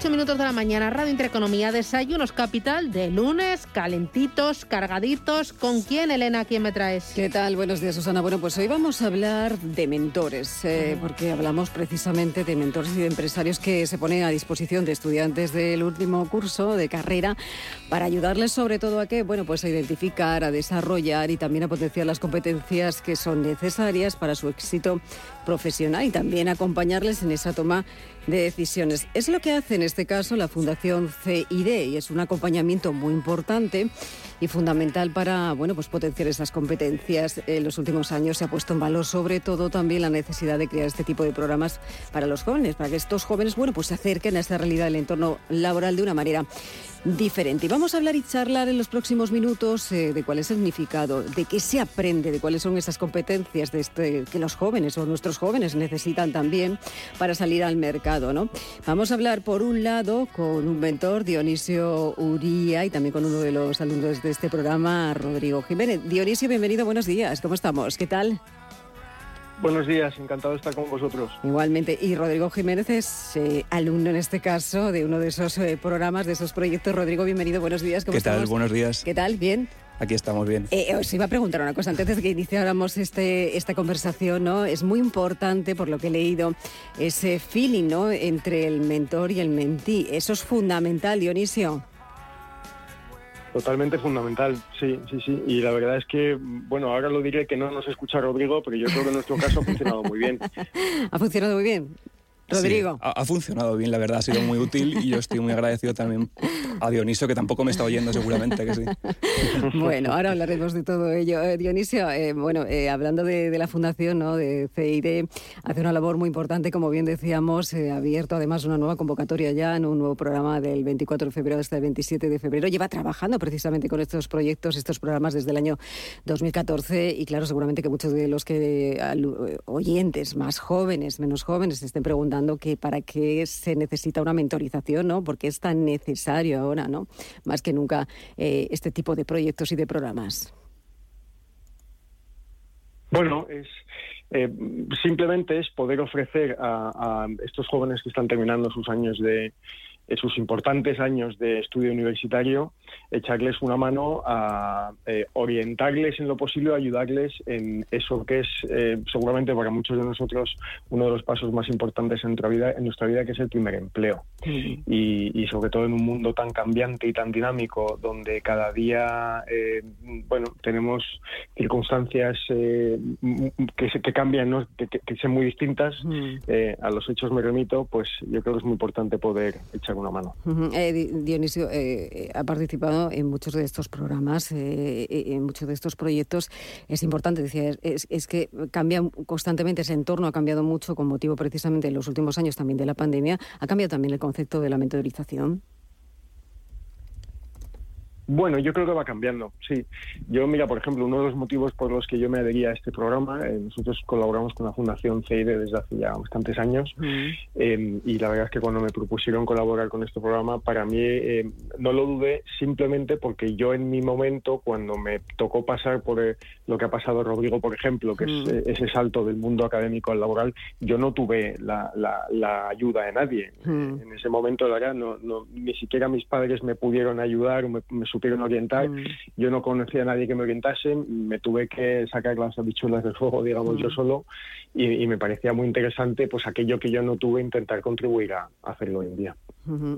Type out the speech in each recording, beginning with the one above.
8 minutos de la mañana, Radio Intereconomía, Desayunos Capital de lunes, calentitos, cargaditos. ¿Con quién, Elena? ¿Quién me traes? ¿Qué tal? Buenos días, Susana. Bueno, pues hoy vamos a hablar de mentores, eh, porque hablamos precisamente de mentores y de empresarios que se ponen a disposición de estudiantes del último curso de carrera para ayudarles sobre todo a que, bueno, pues a identificar, a desarrollar y también a potenciar las competencias que son necesarias para su éxito profesional y también acompañarles en esa toma de decisiones. Es lo que hace en este caso la Fundación CID y es un acompañamiento muy importante y fundamental para bueno, pues potenciar esas competencias. En los últimos años se ha puesto en valor sobre todo también la necesidad de crear este tipo de programas para los jóvenes, para que estos jóvenes bueno, pues se acerquen a esta realidad del entorno laboral de una manera diferente. Y vamos a hablar y charlar en los próximos minutos eh, de cuál es el significado, de qué se aprende, de cuáles son esas competencias de este, que los jóvenes o nuestros jóvenes necesitan también para salir al mercado. ¿no? Vamos a hablar, por un lado, con un mentor, Dionisio Uría, y también con uno de los alumnos de este programa, Rodrigo Jiménez. Dionisio, bienvenido, buenos días. ¿Cómo estamos? ¿Qué tal? Buenos días, encantado de estar con vosotros. Igualmente. Y Rodrigo Jiménez es eh, alumno en este caso de uno de esos eh, programas, de esos proyectos. Rodrigo, bienvenido, buenos días. ¿Cómo ¿Qué tal? Buenos días. ¿Qué tal? ¿Bien? Aquí estamos bien. Eh, os iba a preguntar una cosa antes de que iniciáramos este, esta conversación, ¿no? Es muy importante, por lo que he leído, ese feeling, ¿no? Entre el mentor y el mentí. Eso es fundamental, Dionisio. Totalmente fundamental, sí, sí, sí. Y la verdad es que, bueno, ahora lo diré que no nos escucha Rodrigo, pero yo creo que en nuestro caso ha funcionado muy bien. ha funcionado muy bien. Rodrigo. ha, funcionado bien, la verdad, ha sido muy útil y yo estoy muy agradecido también a Dionisio, que tampoco me está oyendo seguramente que sí. bueno, ahora hablaremos de todo ello. Eh, Dionisio, eh, bueno, eh, hablando de, la fundación ¿no? de CID, hace una labor muy importante, como bien decíamos, ha abierto además una nueva convocatoria ya en un nuevo programa del 24 de febrero hasta el 27 de febrero. Lleva trabajando precisamente con estos proyectos, estos programas desde el año 2014 y claro, seguramente que muchos de los que oyentes más jóvenes, menos jóvenes, estén preguntando que para qué se necesita una mentorización, ¿no? Porque es tan necesario ahora, ¿no? Más que nunca eh, este tipo de proyectos y de programas. Bueno, es eh, simplemente es poder ofrecer a, estos jóvenes que están terminando sus años de, sus importantes años de estudio universitario, echarles una mano a eh, orientarles en lo posible, ayudarles en eso que es eh, seguramente para muchos de nosotros uno de los pasos más importantes en nuestra vida, en nuestra vida que es el primer empleo. Y, sobre todo en un mundo tan cambiante y tan dinámico, donde cada día, eh, bueno, tenemos circunstancias que, que cambian, ¿no? que, que, son muy distintas, a los hechos me remito, pues yo creo que es muy importante poder echar mano. Dionisio ha participado en muchos de estos programas, eh, eh, en muchos de estos proyectos. Es importante, decía, es, es, que cambia constantemente ese entorno, ha cambiado mucho con motivo precisamente en los últimos años también de la pandemia. Ha cambiado también el concepto de la mentorización. Bueno, yo creo que va cambiando, sí. Yo, mira, por ejemplo, uno de los motivos por los que yo me adherí a este programa, eh, nosotros colaboramos con la Fundación CID desde hace ya bastantes años, em, y la verdad es que cuando me propusieron colaborar con este programa, para mí em, no lo dudé simplemente porque yo en mi momento, cuando me tocó pasar por eh, lo que ha pasado Rodrigo, por ejemplo, que es eh, ese salto del mundo académico al laboral, yo no tuve la, ayuda de nadie. En ese momento, la verdad, no, ni siquiera mis padres me pudieron ayudar o me, me supieron orientar. Mm. Yo no conocía a nadie que me orientase, me tuve que sacar las habichuelas del fuego, digamos, yo mm. solo, y, me parecía muy interesante, pues aquello que yo no tuve, intentar contribuir a, hacerlo hoy en día.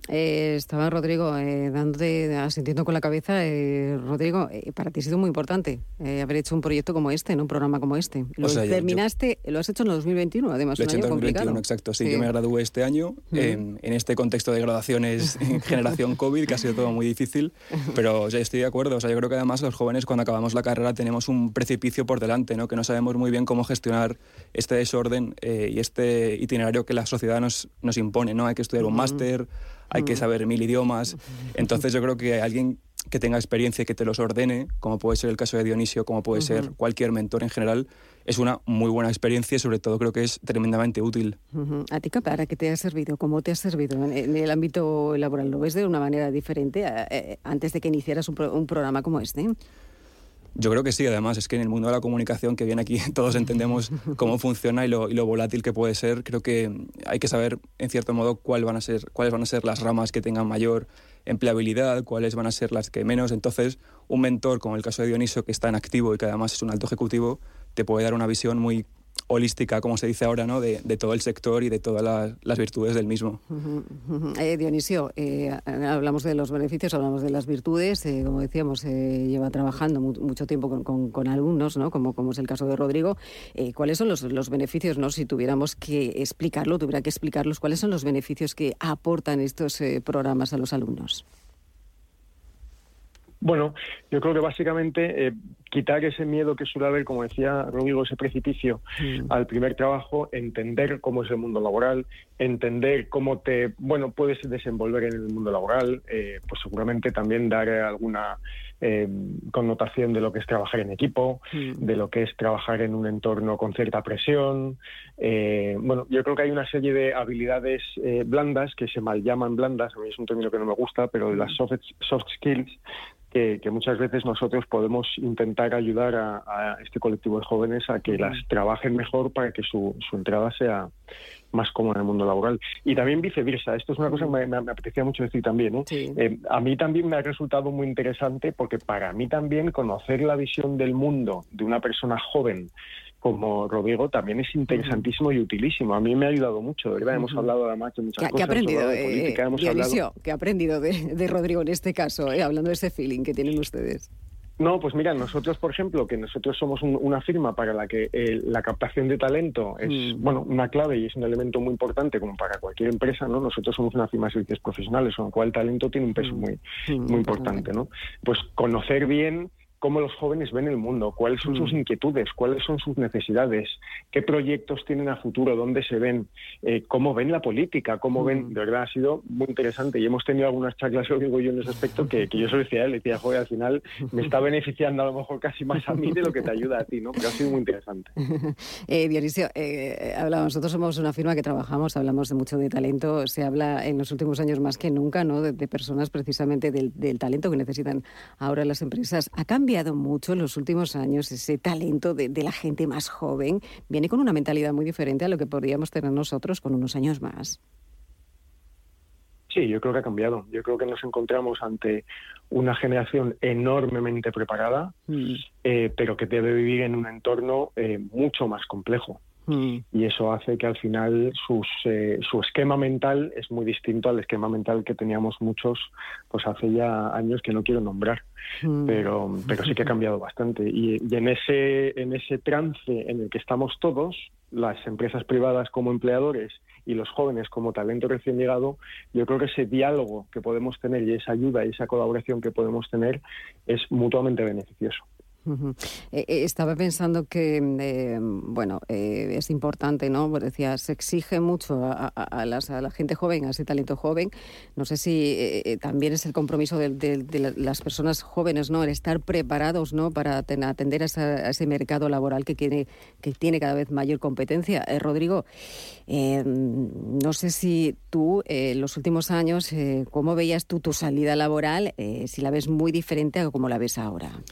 Eh, estaba Rodrigo eh, dándote, asintiendo con la cabeza. Eh, Rodrigo, eh, para ti ha sido muy importante haber hecho un proyecto como este, ¿no? un programa como este. Lo terminaste, lo has hecho en el 2021, además. Lo he hecho en 2021, exacto. Sí, yo me gradué este año en, este contexto de graduaciones en generación COVID, que ha sido todo muy difícil, pero ya estoy de acuerdo. O sea, yo creo que además los jóvenes cuando acabamos la carrera tenemos un precipicio por delante, ¿no? que no sabemos muy bien cómo gestionar este desorden y este itinerario que la sociedad nos, nos impone. ¿no? Hay que estudiar un máster, hay que saber mil idiomas. Entonces yo creo que alguien que tenga experiencia y que te los ordene, como puede ser el caso de Dionisio, como puede ser cualquier mentor en general, es una muy buena experiencia y sobre todo creo que es tremendamente útil. ¿A ti para qué te ha servido? ¿Cómo te ha servido en, el ámbito laboral? ¿Lo ves de una manera diferente eh, antes de que iniciaras un programa como este? Yo creo que sí, además, es que en el mundo de la comunicación que viene aquí todos entendemos cómo funciona y lo, y lo, volátil que puede ser. Creo que hay que saber, en cierto modo, cuál van a ser, cuáles van a ser las ramas que tengan mayor empleabilidad, cuáles van a ser las que menos. Entonces, un mentor, como el caso de Dioniso, que está en activo y que además es un alto ejecutivo, te puede dar una visión muy holística, como se dice ahora, ¿no? de, todo el sector y de todas las, virtudes del mismo. Eh, Dionisio, eh, hablamos de los beneficios, hablamos de las virtudes, eh, como decíamos, lleva trabajando mucho tiempo con, alumnos, ¿no? como, es el caso de Rodrigo. ¿Cuáles son los, los, beneficios, no? si tuviéramos que explicarlo, tuviera que explicarlos, cuáles son los beneficios que aportan estos programas a los alumnos? Bueno, yo creo que básicamente eh, quitar ese miedo que suele haber, como decía Rodrigo, ese precipicio mm. al primer trabajo, entender cómo es el mundo laboral, entender cómo te, bueno, puedes desenvolver en el mundo laboral, eh, pues seguramente también dar alguna eh, connotación de lo que es trabajar en equipo, mm. de lo que es trabajar en un entorno con cierta presión. bueno, yo creo que hay una serie de habilidades blandas que se mal llaman blandas, a mí es un término que no me gusta, pero las mm. soft skills que, muchas veces nosotros podemos intentar ayudar a, este colectivo de jóvenes a que las trabajen mejor para que su, entrada sea más cómoda en el mundo laboral. Y también viceversa. Esto es una cosa que me, me, apetecía mucho decir también. Eh, a mí también me ha resultado muy interesante porque para mí también conocer la visión del mundo de una persona joven como Rodrigo también es interesantísimo y utilísimo. A mí me ha ayudado mucho, ¿verdad? Hemos hablado además de muchas cosas. ¿Qué ha aprendido, eh, ¿qué ha aprendido de, Rodrigo en este caso, eh, hablando de ese feeling que tienen ustedes? No, pues mira, nosotros, por ejemplo, que nosotros somos una firma para la que eh, la captación de talento es, mm. bueno, una clave y es un elemento muy importante como para cualquier empresa, ¿no? Nosotros somos una firma de servicios profesionales, con lo cual el talento tiene un peso mm. muy, muy importante, ¿no? Pues conocer bien cómo los jóvenes ven el mundo, cuáles son sus mm. inquietudes, cuáles son sus necesidades, qué proyectos tienen a futuro, dónde se ven, eh, cómo ven la política, cómo ven, mm. de verdad ha sido muy interesante y hemos tenido algunas charlas, lo digo yo en ese aspecto, que, yo solo decía, le decía, joder, al final me está beneficiando a lo mejor casi más a mí de lo que te ayuda a ti, ¿no? Pero ha sido muy interesante. eh, Dionisio, eh, nosotros somos una firma que trabajamos, hablamos de mucho de talento, se habla en los últimos años más que nunca, ¿no? De, personas precisamente del, del talento que necesitan ahora las empresas. ¿A cambio cambiado mucho en los últimos años ese talento de, la gente más joven. Viene con una mentalidad muy diferente a lo que podríamos tener nosotros con unos años más. Sí, yo creo que ha cambiado. Yo creo que nos encontramos ante una generación enormemente preparada, mm. eh, pero que debe vivir en un entorno eh, mucho más complejo. Mm. Y eso hace que al final sus, eh, su esquema mental es muy distinto al esquema mental que teníamos muchos pues hace ya años que no quiero nombrar. Mm. Pero, pero sí que ha cambiado bastante. Y, en, ese, en ese trance en el que estamos todos, las empresas privadas como empleadores y los jóvenes como talento recién llegado, yo creo que ese diálogo que podemos tener y esa ayuda y esa colaboración que podemos tener es mutuamente beneficioso. Eh, eh, estaba pensando que, eh, bueno, es importante, ¿no? Pues decía, se exige mucho a, la gente joven, a ese talento joven. No sé si también es el compromiso de, las personas jóvenes, ¿no? El estar preparados, ¿no? Para atender a, ese mercado laboral que tiene, que tiene cada vez mayor competencia. Rodrigo, no sé si tú, en los últimos años, ¿cómo veías tú tu salida laboral? si la ves muy diferente a cómo la ves ahora.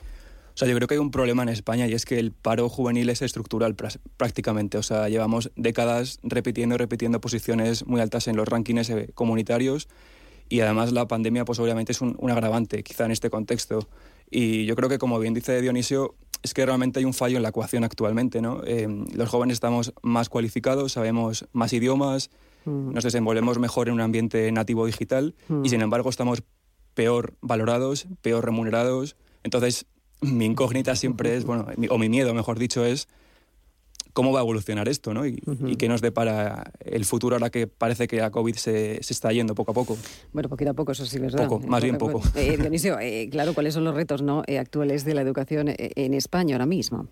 Sea, yo creo que hay un problema en España y es que el paro juvenil es estructural prácticamente. O sea, llevamos décadas repitiendo y repitiendo posiciones muy altas en los rankings eh, comunitarios y además la pandemia pues obviamente es un, agravante quizá en este contexto. Y yo creo que como bien dice Dionisio, es que realmente hay un fallo en la ecuación actualmente. ¿no? Eh, los jóvenes estamos más cualificados, sabemos más idiomas, mm. nos desenvolvemos mejor en un ambiente nativo digital y mm. sin embargo estamos peor valorados, peor remunerados. Entonces, mi incógnita siempre es, bueno, o mi miedo, mejor dicho, es cómo va a evolucionar esto, ¿no? Y, qué nos depara el futuro ahora que parece que la COVID se, se, está yendo poco a poco. Bueno, poquito a poco, eso sí, ¿verdad? Poco, más bien poco. Eh, Dionisio, eh, claro, ¿cuáles son los retos ¿no? Eh, actuales de la educación en España ahora mismo?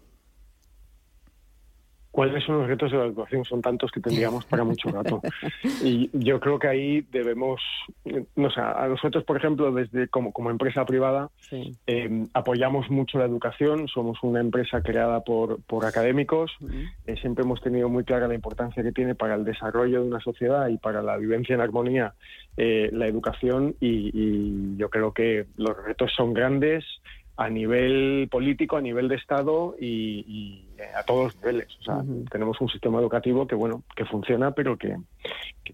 ¿Cuáles son los retos de la educación? Son tantos que tendríamos para mucho rato. Y yo creo que ahí debemos, no sé, a nosotros, por ejemplo, desde como, como empresa privada, eh, apoyamos mucho la educación. Somos una empresa creada por, por académicos. Eh, siempre hemos tenido muy clara la importancia que tiene para el desarrollo de una sociedad y para la vivencia en armonía eh, la educación. y yo creo que los retos son grandes a nivel político, a nivel de Estado y, a todos los niveles. O sea, tenemos un sistema educativo que bueno, que funciona, pero que,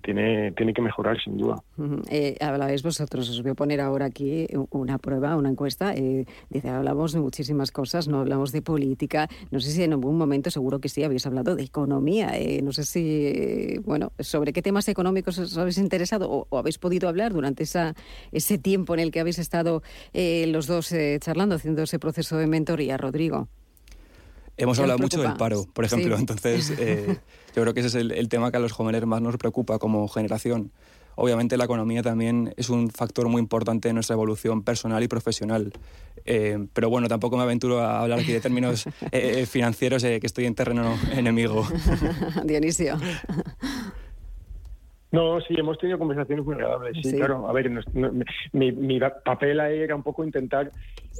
tiene, tiene que mejorar sin duda. Eh, hablabais vosotros, os voy a poner ahora aquí una prueba, una encuesta. Eh, dice, hablamos de muchísimas cosas, no hablamos de política. No sé si en algún momento, seguro que sí, habéis hablado de economía. Eh, no sé si, bueno, sobre qué temas económicos os habéis interesado o, habéis podido hablar durante esa, ese tiempo en el que habéis estado los dos charlando haciendo ese proceso de mentoría, Rodrigo? Hemos hablado mucho del paro, por ejemplo, entonces eh, yo creo que ese es el, tema que a los jóvenes más nos preocupa como generación. Obviamente la economía también es un factor muy importante en nuestra evolución personal y profesional. Eh, pero bueno, tampoco me aventuro a hablar aquí de términos eh, financieros, que estoy en terreno enemigo. Dionisio. No, sí, hemos tenido conversaciones muy agradables. Sí, claro. A ver, mi, papel ahí era un poco intentar,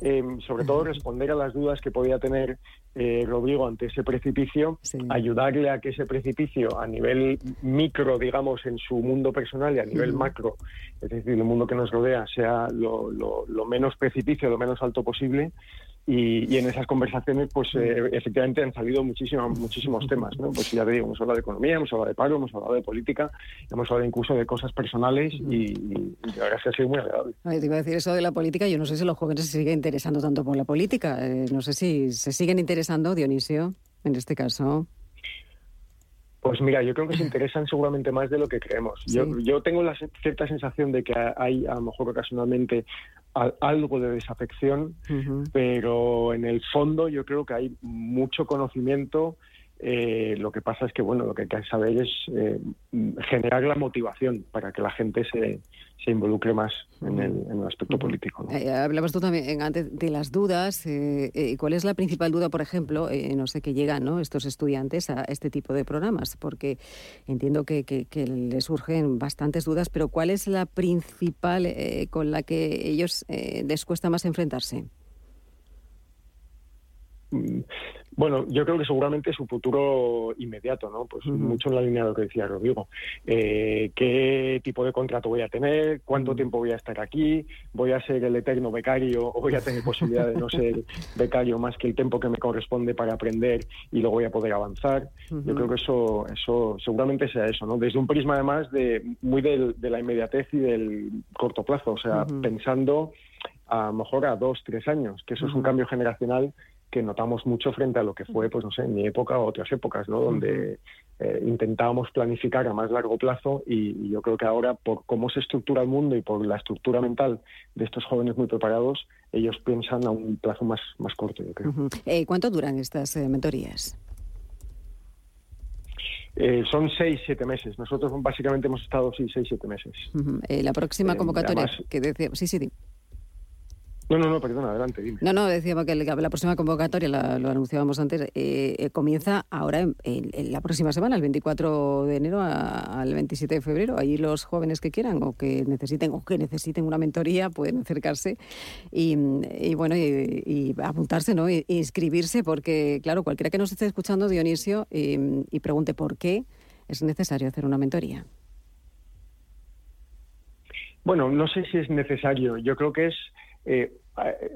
em, sobre todo, responder a las dudas que podía tener eh, Rodrigo ante ese precipicio, ayudarle a que ese precipicio, a nivel micro, digamos, en su mundo personal y a nivel macro, es decir, el mundo que nos rodea, sea lo, lo menos precipicio, lo menos alto posible y, en esas conversaciones, pues eh, efectivamente han salido muchísimos, muchísimos temas. ¿no? Pues ya te digo, hemos hablado de economía, hemos hablado de paro, hemos hablado de política, hemos hablado incluso de cosas personales y, la verdad es que ha sido muy agradable. te iba a decir eso de la política. Yo no sé si los jóvenes se siguen interesando tanto por la política. Eh, no sé si se siguen interesando, Dionisio, en este caso. Pues mira, yo creo que se interesan seguramente más de lo que creemos. Yo, yo tengo la cierta sensación de que hay a lo mejor ocasionalmente algo de desafección, pero en el fondo yo creo que hay mucho conocimiento eh, lo que pasa es que bueno lo que hay que saber es eh, generar la motivación para que la gente se, se involucre más en el, aspecto político. Eh, hablabas tú también antes de las dudas. ¿Cuál es la principal duda, por ejemplo, no sé, que llegan ¿no? estos estudiantes a este tipo de programas? Porque entiendo que, que, que les surgen bastantes dudas, pero ¿cuál es la principal con la que ellos les cuesta más enfrentarse? Mm, bueno, yo creo que seguramente su futuro inmediato, ¿no? Pues mucho en la línea de lo que decía Rodrigo. Eh, ¿Qué tipo de contrato voy a tener? ¿Cuánto tiempo voy a estar aquí? ¿Voy a ser el eterno becario o voy a tener posibilidad de no ser becario más que el tiempo que me corresponde para aprender y luego voy a poder avanzar? Yo creo que eso, eso seguramente sea eso, ¿no? Desde un prisma además de muy de la inmediatez y del corto plazo, o sea, pensando a lo mejor a dos, tres años, que eso es un cambio generacional que notamos mucho frente a lo que fue, pues no sé, en mi época o otras épocas, ¿no? Donde eh, intentábamos planificar a más largo plazo y, yo creo que ahora, por cómo se estructura el mundo y por la estructura mental de estos jóvenes muy preparados, ellos piensan a un plazo más, más corto, yo creo. Eh, ¿Cuánto duran estas eh, mentorías? son seis, siete meses. Nosotros básicamente hemos estado, sí, seis, siete meses. la próxima convocatoria que decía... Sí, sí, no, no, no, perdona, adelante, dime. No, no, decíamos que la próxima convocatoria, lo anunciábamos antes, eh, eh, comienza ahora en, la próxima semana, el 24 de enero al 27 de febrero. Ahí los jóvenes que quieran o que necesiten o que necesiten una mentoría pueden acercarse y, bueno, y, apuntarse, ¿no? E inscribirse, porque, claro, cualquiera que nos esté escuchando, Dionisio, y pregunte por qué es necesario hacer una mentoría. Bueno, no sé si es necesario. Yo creo que es eh,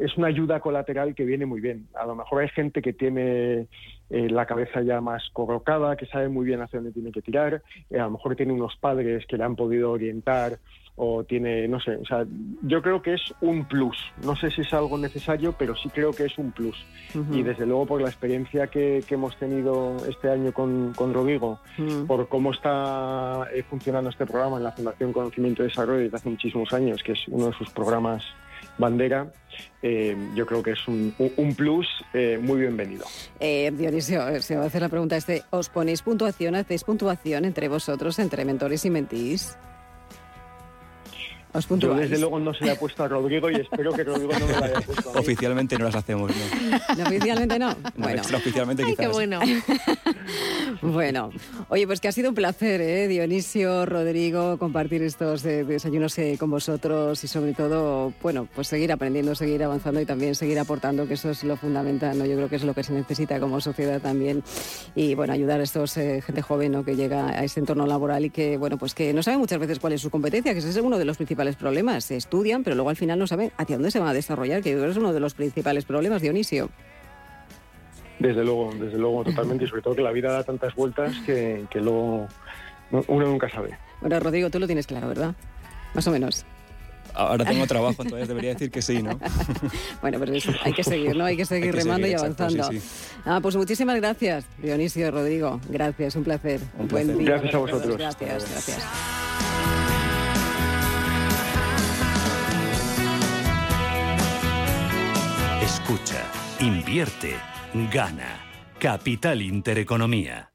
es una ayuda colateral que viene muy bien. A lo mejor hay gente que tiene eh, la cabeza ya más colocada, que sabe muy bien hacia dónde tiene que tirar, eh, a lo mejor tiene unos padres que le han podido orientar o tiene, no sé, o sea, yo creo que es un plus. No sé si es algo necesario, pero sí creo que es un plus. Y desde luego por la experiencia que, hemos tenido este año con, con Rodrigo, por cómo está funcionando este programa en la Fundación Conocimiento y Desarrollo desde hace muchísimos años, que es uno de sus programas bandera, eh, yo creo que es un, plus eh, muy bienvenido. Eh, Dionisio, se va a hacer la pregunta este, ¿os ponéis puntuación, hacéis puntuación entre vosotros, entre mentores y mentís? Yo desde luego no se le ha puesto a Rodrigo y espero que Rodrigo no me lo haya puesto. Oficialmente no las hacemos, ¿no? oficialmente no. Bueno. Extraoficialmente quizás. qué bueno. bueno, oye, pues que ha sido un placer, ¿eh? Dionisio, Rodrigo, compartir estos eh, desayunos eh, con vosotros y sobre todo, bueno, pues seguir aprendiendo, seguir avanzando y también seguir aportando, que eso es lo fundamental, ¿no? Yo creo que es lo que se necesita como sociedad también y, bueno, ayudar a estos eh, gente joven, ¿no? Que llega a ese entorno laboral y que, bueno, pues que no sabe muchas veces cuál es su competencia, que ese es uno de los principales problemas. Se estudian, pero luego al final no saben hacia dónde se van a desarrollar, que yo creo que es uno de los principales problemas, Dionisio. Desde luego, desde luego, totalmente, y sobre todo que la vida da tantas vueltas que, que luego uno nunca sabe. Bueno, Rodrigo, tú lo tienes claro, ¿verdad? Más o menos. Ahora tengo trabajo, entonces debería decir que sí, ¿no? bueno, pero hay que seguir, ¿no? Hay que seguir remando y avanzando. Ah, pues muchísimas gracias, Dionisio, Rodrigo. Gracias, un placer. Un Buen día. Gracias a vosotros. Gracias, gracias. Escucha, invierte, gana. Capital Intereconomía.